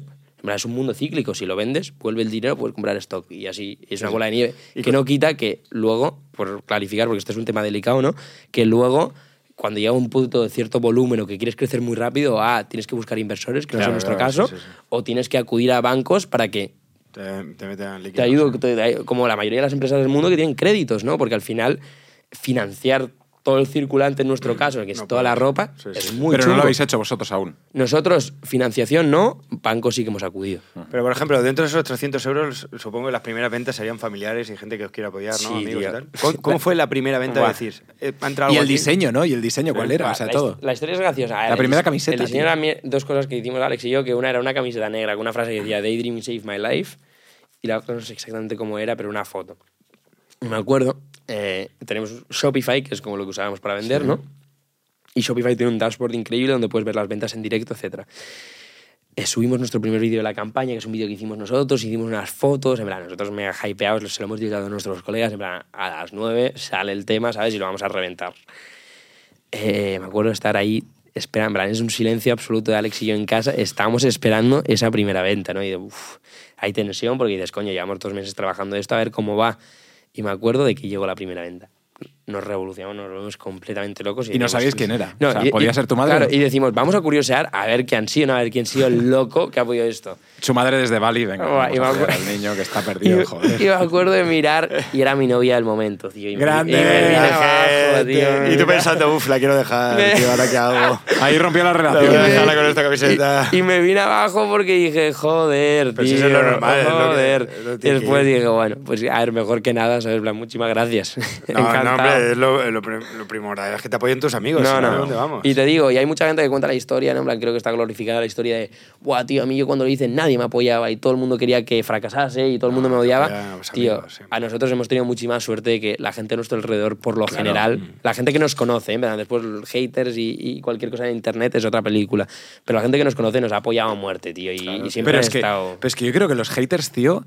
S3: es un mundo cíclico, si lo vendes, vuelve el dinero, puedes comprar stock y así es una bola de nieve. Y que no quita que luego, por clarificar, porque este es un tema delicado, ¿no? Que luego cuando llega un punto de cierto volumen o que quieres crecer muy rápido, ah, tienes que buscar inversores, que no es nuestro
S1: claro,
S3: caso,
S1: sí, sí, sí.
S3: o tienes que acudir a bancos para que
S1: Te, te líquido.
S3: te ayude, te- como la mayoría de las empresas del mundo que tienen créditos, ¿no? Porque al final financiar todo el circulante en nuestro caso, que es
S1: No
S3: toda la ropa,
S1: Sí,
S3: es
S1: sí, sí.
S3: muy
S2: Pero no lo habéis hecho vosotros aún.
S3: Nosotros, financiación no, bancos sí que hemos acudido.
S1: Pero, por ejemplo, dentro de esos 300 euros, supongo que las primeras ventas serían familiares y gente que os quiera apoyar, ¿no?
S3: Sí,
S1: Amigos
S3: tío.
S1: y tal. ¿Cómo, cómo fue la primera venta de decir? eh, ¿Ha entrado
S2: Y
S1: algo
S2: el
S1: aquí?
S2: diseño, ¿no? Y el diseño, ¿cuál era? O sea,
S3: la,
S2: todo.
S3: la historia es graciosa.
S2: La
S3: el
S2: primera camiseta,
S3: El diseño
S2: tío.
S3: era dos cosas que hicimos Alex y yo, que una era una camiseta negra con una frase que decía Daydream Save My Life y la otra no sé exactamente cómo era, pero una foto. Y me acuerdo, eh, tenemos Shopify, que es como lo que usábamos para vender, ¿no? Y Shopify tiene un dashboard increíble donde puedes ver las ventas en directo, etc. eh, subimos nuestro primer vídeo de la campaña, que es un vídeo que hicimos nosotros, hicimos unas fotos, en plan, nosotros mega hypeados, se lo hemos dedicado a nuestros colegas, en plan, a las 9 sale el tema, ¿sabes? Y lo vamos a reventar. Eh, me acuerdo de estar ahí esperando, en plan, es un silencio absoluto de Alex y yo en casa, estábamos esperando esa primera venta, ¿no? Y de, uff, hay tensión porque dices, coño, llevamos dos meses trabajando esto, a ver cómo va. Y me acuerdo de que llegó la primera venta. Nos revolucionamos, nos volvemos completamente locos.
S2: Y no sabéis quién era.
S3: No,
S2: o sea,
S3: y-
S2: podía
S3: y-
S2: ser tu madre.
S3: Claro, y decimos, vamos a curiosear a ver quién ha sido, ¿no? a ver quién ha sido el loco que ha apoyado esto.
S2: Su madre desde Bali, venga, vamos
S3: y me
S2: a al niño que está perdido, joder.
S3: y me acuerdo de mirar y era mi novia del momento, tío. Y me-
S2: Grande,
S3: y me vine abajo, tío.
S1: Y tú pensando, uff, la quiero dejar,
S3: Me-
S1: tío, ¿ahora qué hago?
S2: Ahí rompió la relación.
S1: dejarla con esta camiseta.
S3: Y, y me vine abajo porque dije, joder,
S1: Pero si
S3: tío,
S1: eso es lo normal, es lo que-
S3: joder.
S1: es lo que
S3: y después dije, bueno, pues a ver, mejor que nada, ¿sabes? Plan, muchísimas gracias.
S1: No, no,
S3: Encantado.
S1: Hombre, es lo, lo prim- lo primordial es que te apoyen tus amigos.
S3: No,
S1: si
S3: no,
S1: ¿a dónde vamos?
S3: Y te digo, y hay mucha gente que cuenta la historia, ¿no? En plan, creo que está glorificada la historia de, buah, tío, a mí yo cuando lo hice nadie me apoyaba y todo el mundo quería que fracasase y todo el mundo me odiaba.
S1: los
S3: Tío,
S1: amigos,
S3: a nosotros hemos tenido muchísima suerte de que la gente a nuestro alrededor, por lo general, la gente que nos conoce, ¿eh? después haters y, y cualquier cosa en internet es otra película, pero la gente que nos conoce nos ha apoyado a muerte, tío, y, y siempre
S2: Pero
S3: han
S2: es, que,
S3: estado...
S2: pero es que yo creo que los haters, tío,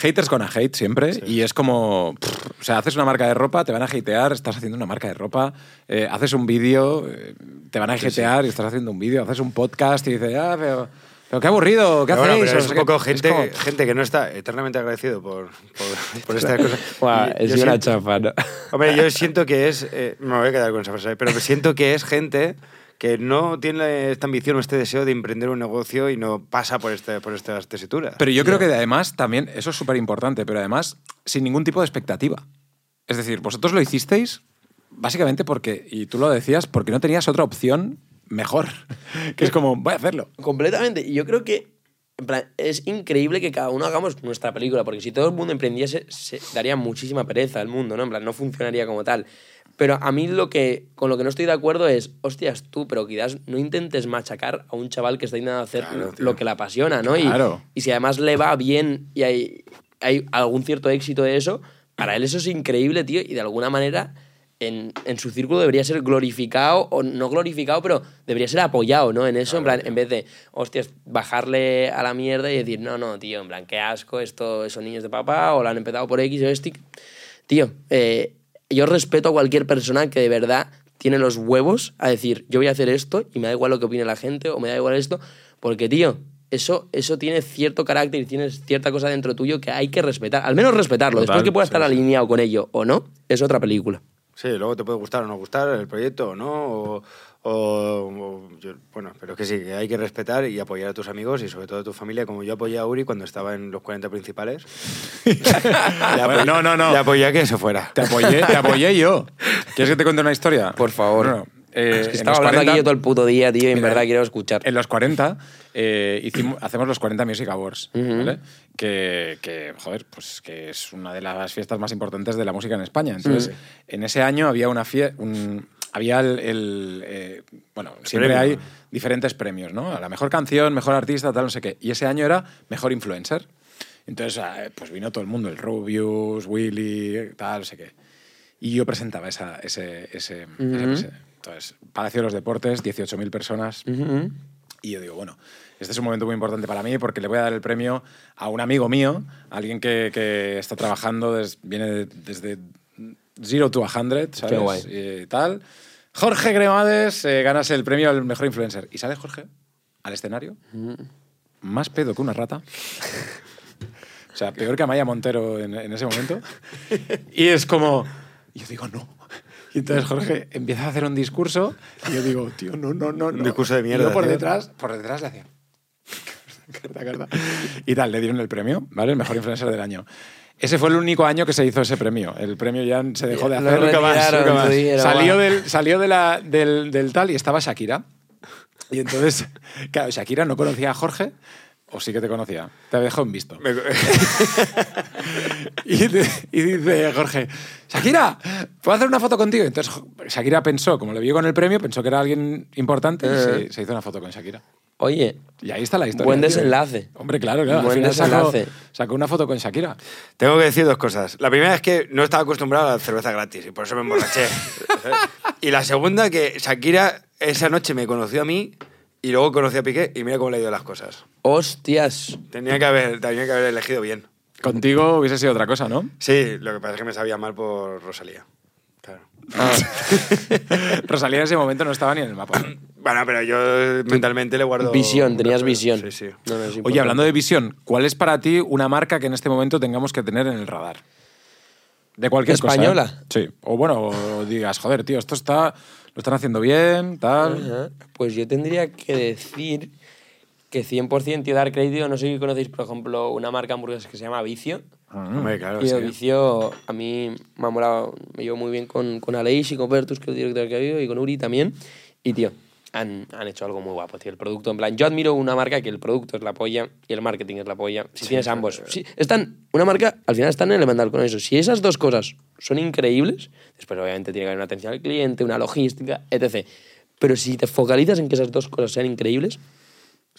S2: haters con a hate siempre, y es como, pff, o sea, haces una marca de ropa, te van a hatear, estás haciendo una marca de ropa, eh, haces un vídeo, eh, te van a hatear y estás haciendo un vídeo, haces un podcast y dices, ah, pero, pero qué aburrido, ¿qué
S1: Pero bueno,
S2: hacéis?
S1: pero
S2: O
S1: es un poco gente,
S2: como-
S1: gente que no está eternamente agradecido por, por, por estas cosas. Y
S3: es una
S1: siento-
S3: chafa, ¿no?
S1: Hombre, yo siento que es. eh, me voy a quedar con esa frase, pero siento que es gente que no tiene esta ambición o este deseo de emprender un negocio y no pasa por, este, por estas tesituras.
S2: Pero yo creo que además también, eso es súper importante, pero además sin ningún tipo de expectativa. Es decir, vosotros lo hicisteis básicamente porque, y tú lo decías, porque no tenías otra opción mejor. Que es como, voy a hacerlo.
S3: Completamente. Y yo creo que en plan, es increíble que cada uno hagamos nuestra película, porque si todo el mundo emprendiese, se daría muchísima pereza al mundo, ¿no? En plan, no funcionaría como tal. Pero a mí lo que, con lo que no estoy de acuerdo es, hostias, tú, pero quizás no intentes machacar a un chaval que está intentando hacer
S1: Claro,
S3: lo que le apasiona, ¿no? Y-
S2: Claro.
S3: Y, si además le va bien y hay, hay algún cierto éxito de eso, para él eso es increíble, tío, y de alguna manera en, en su círculo debería ser glorificado, o no glorificado, pero debería ser apoyado, ¿no? En eso, en plan, en vez de, hostias, bajarle a la mierda y decir, no, no, tío, en plan, qué asco, esto son niños de papá, o lo han empezado por X o este. Tío, eh, yo respeto a cualquier persona que de verdad tiene los huevos a decir, yo voy a hacer esto y me da igual lo que opine la gente o me da igual esto, porque, tío, eso, eso tiene cierto carácter y tienes cierta cosa dentro tuyo que hay que respetar. Al menos respetarlo.
S2: Total,
S3: Después que pueda
S2: sí,
S3: estar
S2: sí.
S3: alineado con ello o no, es otra película.
S1: Sí, luego te puede gustar o no gustar el proyecto o no. O, o- o yo- bueno, pero que sí, que hay que respetar y apoyar a tus amigos y sobre todo a tu familia, como yo apoyé a Uri cuando estaba en los 40 principales. Le
S2: Bueno,
S1: apoyé-
S2: no, no, no.
S1: Le apoyé a que se fuera.
S2: Te apoyé, te apoyé yo. ¿Quieres que te cuente una historia?
S3: Por favor.
S2: Bueno, eh,
S3: es que estaba hablando
S2: 40
S3: aquí yo todo el puto día, tío, y en
S2: Mira,
S3: verdad quiero escuchar.
S2: En los 40 eh, hicimos, hacemos los 40 Music Awards, ¿vale? que, que, joder, pues que es una de las fiestas más importantes de la música en España. Entonces, en ese año había una fie un, había el, el, eh, bueno, siempre
S1: premio.
S2: hay diferentes premios, ¿no? A la mejor canción, mejor artista, tal, no sé qué. Y ese año era mejor influencer. Entonces, eh, pues vino todo el mundo, el Rubius, Willy, tal, no sé qué. Y yo presentaba esa, ese, ese, ese prese- Entonces, Palacio de los Deportes, 18.000 personas.
S3: Ujú.
S2: Y yo digo, bueno, este es un momento muy importante para mí porque le voy a dar el premio a un amigo mío, alguien que, que está trabajando, des- viene de- desde Zero to 100, ¿sabes?
S3: guay.
S2: Y tal. Jorge Gremades, eh, ganas el premio al mejor influencer. Y sale Jorge al escenario, más pedo que una rata. O sea, peor que Amaya Montero en, en ese momento. Y es como, y yo digo, no. Y entonces Jorge empieza a hacer un discurso y yo digo, tío, no, no, no.
S1: Un
S2: no.
S1: discurso de
S2: Y
S1: mierda,
S2: yo por
S1: tío.
S2: detrás, por detrás le hacía. Carta, carta. Y tal, le dieron el premio, ¿vale? El mejor influencer del año. Ese fue el único año que se hizo ese premio. El premio ya se dejó de hacer. Nunca más, nunca más. Salió, del, salió de la, del, del tal y estaba Shakira. Y entonces, claro, Shakira no conocía a Jorge, o sí que te conocía. Te dejó en visto.
S1: Me-
S2: Y, de- y dice Jorge, Shakira, ¿puedo hacer una foto contigo? Entonces Shakira pensó, como le vio con el premio, pensó que era alguien importante y
S3: Eh.
S2: se, se hizo una foto con Shakira.
S3: Oye,
S2: Y ahí está la historia.
S3: Buen
S2: tío.
S3: desenlace.
S2: Hombre, claro, claro.
S3: Buen
S2: final sacó,
S3: desenlace.
S2: sacó una foto con Shakira.
S1: Tengo que decir dos cosas. La primera es que no estaba acostumbrado a la cerveza gratis y por eso me emborraché. y la segunda, que Shakira esa noche me conoció a mí y luego conocí a Piqué y mira cómo le ha ido las cosas.
S3: Hostias.
S1: Tenía que haber, tenía que haber elegido bien.
S2: Contigo hubiese sido otra cosa, ¿no?
S1: Sí, lo que pasa es que me sabía mal por Rosalía. Claro.
S3: Ah,
S2: Rosalía en ese momento no estaba ni en el mapa.
S1: Bueno, pero yo mentalmente le guardo...
S3: visión, tenías visión.
S1: Sí, sí.
S3: No, no, es
S2: Oye, hablando de visión, ¿cuál es para ti una marca que en este momento tengamos que tener en el radar? De cualquier
S3: ¿Española?
S2: cosa. ¿eh? Sí. O bueno, o digas, joder, tío, esto está. Lo están haciendo bien, tal.
S3: Ajá. Pues yo tendría que decir que 100% tío, dar crédito. No sé si conocéis, por ejemplo, una marca hamburguesas que se llama Vicio.
S1: Hombre, claro,
S3: y
S1: sí.
S3: Vicio a mí me ha molado, me llevo muy bien con, con Aleix y con Bertus, que es el director que ha habido, y con Uri también. Y, tío, han, han hecho algo muy guapo, tío. El producto, en plan, yo admiro una marca que el producto es la polla y el marketing es la polla. Si tienes ambos. Sí, están, una marca, al final están elemental con eso. Si esas dos cosas son increíbles, después obviamente tiene que haber una atención al cliente, una logística, etc. Pero si te focalizas en que esas dos cosas sean increíbles,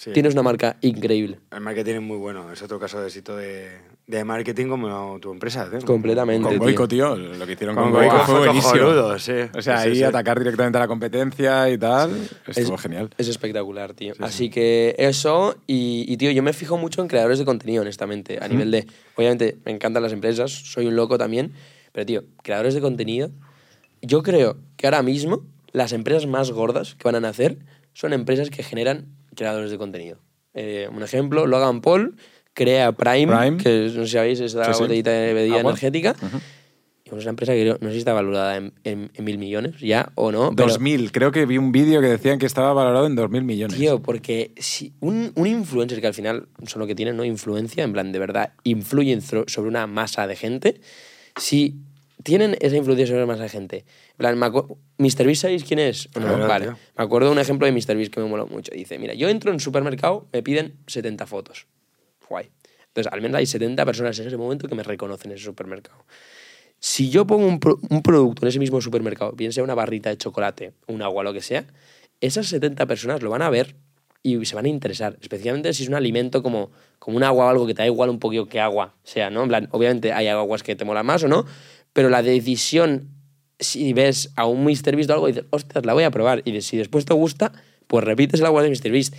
S1: Sí.
S3: tienes una marca increíble.
S1: El marketing es muy bueno. Es otro caso de éxito de, de marketing como tu empresa. ¿eh?
S3: Completamente.
S2: Con. Goico, tío, lo que hicieron con,
S1: Con
S2: Goico
S1: Goico
S2: fue buenísimo.
S1: cojonudo, sí.
S2: O sea,
S1: Sí,
S2: ahí
S1: sí.
S2: atacar directamente a la competencia y tal, estuvo
S3: es,
S2: genial.
S3: Es espectacular, tío. Así que eso, y, y, tío, yo me fijo mucho en creadores de contenido, honestamente. A nivel de. Obviamente, me encantan las empresas, soy un loco también. Pero, tío, creadores de contenido. Yo creo que ahora mismo las empresas más gordas que van a nacer son empresas que generan creadores de contenido. Eh, un ejemplo, Logan Paul crea Prime,
S2: Prime.
S3: que no sé si sabéis, es la
S2: Sí, sí.
S3: botellita de bebida
S2: Agua.
S3: energética. Y es una empresa que no sé si está valorada en, en- en mil millones ya o no. pero-
S2: 2000, creo que vi un vídeo que decían que estaba valorado en 2.000 millones.
S3: Tío, porque si un, un influencer que al final son lo que tienen, ¿no? Influencia, en plan, de verdad, influyen so- sobre una masa de gente. Si tienen esa influencia sobre masa de gente. En plan, ¿Mr. Beast sabéis quién es? ¿O no? Vale.
S1: tío.
S3: Me acuerdo de un ejemplo de Mr. Beast que me moló mucho. Dice, mira, yo entro en un supermercado, me piden 70 fotos. Guay. Entonces, al menos hay 70 personas en ese momento que me reconocen en ese supermercado. Si yo pongo un, pro- un producto en ese mismo supermercado, bien sea una barrita de chocolate, un agua, lo que sea, esas 70 personas lo van a ver y se van a interesar, especialmente si es un alimento como, como un agua o algo que te da igual un poquito que agua sea, ¿no? En plan, obviamente hay aguas que te molan más o no, pero la decisión, si ves a un Mr. Beast o algo y dices, ostras, la voy a probar, y si después te gusta, pues repites el agua de Mr. Beast.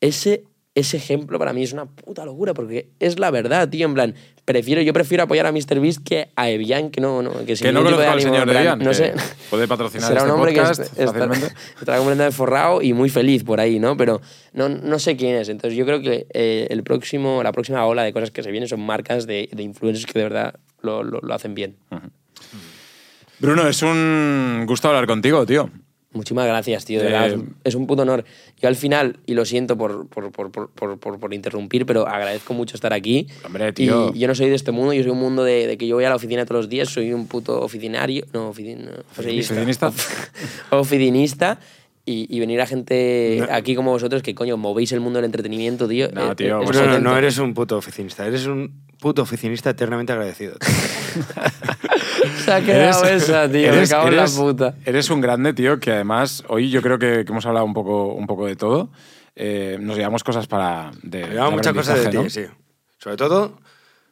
S3: Ese, ese ejemplo para mí es una puta locura, porque es la verdad, tío, en plan, prefiero, yo prefiero apoyar a Mr. Beast que a Evian, que no, no que, sin
S2: Que no conozco al señor de Evian,
S3: No sé.
S2: puede patrocinar
S3: Será
S2: este
S3: un hombre
S2: podcast
S3: que estará,
S2: fácilmente.
S3: estará completamente forrado y muy feliz por ahí, ¿no? Pero no, no sé quién es. Entonces yo creo que eh, el próximo, la próxima ola de cosas que se vienen son marcas de, de influencers que de verdad lo, lo, lo hacen bien.
S2: Bruno, es un gusto hablar contigo, tío.
S3: Muchísimas gracias, tío. De
S2: Eh,
S3: verdad, es un puto honor. Yo al final, y lo siento por, por, por, por, por, por- por interrumpir, pero agradezco mucho estar aquí.
S2: Hombre, tío.
S3: Y yo no soy de este mundo, yo soy un mundo de, de que yo voy a la oficina todos los días, soy un puto oficinario. No, oficin, no, oficinista.
S2: ¿Oficinista?
S3: Oficinista. Y, y venir a gente aquí como vosotros que, coño, movéis el mundo del entretenimiento, tío.
S2: No,
S3: eh,
S2: tío,
S3: eh, es
S1: No, no,
S3: potente.
S1: no eres un puto oficinista, eres un puto oficinista eternamente agradecido.
S3: Se ha quedado esa, tío. me cago en la puta.
S2: eres un grande, tío, que además hoy yo creo que, que hemos hablado un poco, un poco de todo. Eh, nos llevamos cosas para... De, de
S1: muchas cosas de ti, sí. Sobre todo,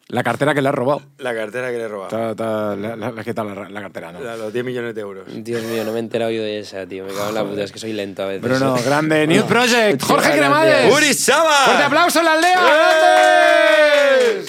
S2: La cartera que le has robado.
S1: la cartera que le he robado.
S2: Ta- ta- la, la- ¿Qué tal la, la cartera, no?
S1: La- Los 10 millones de euros.
S3: Dios mío, no me he enterado yo de esa, tío. Me cago en la puta, es que soy lento a veces.
S2: Bruno, grande. New Project. Jorge. Cremades.
S1: ¡Uri Saba!
S2: ¡Fuerte aplauso en la aldea! ¡Grande!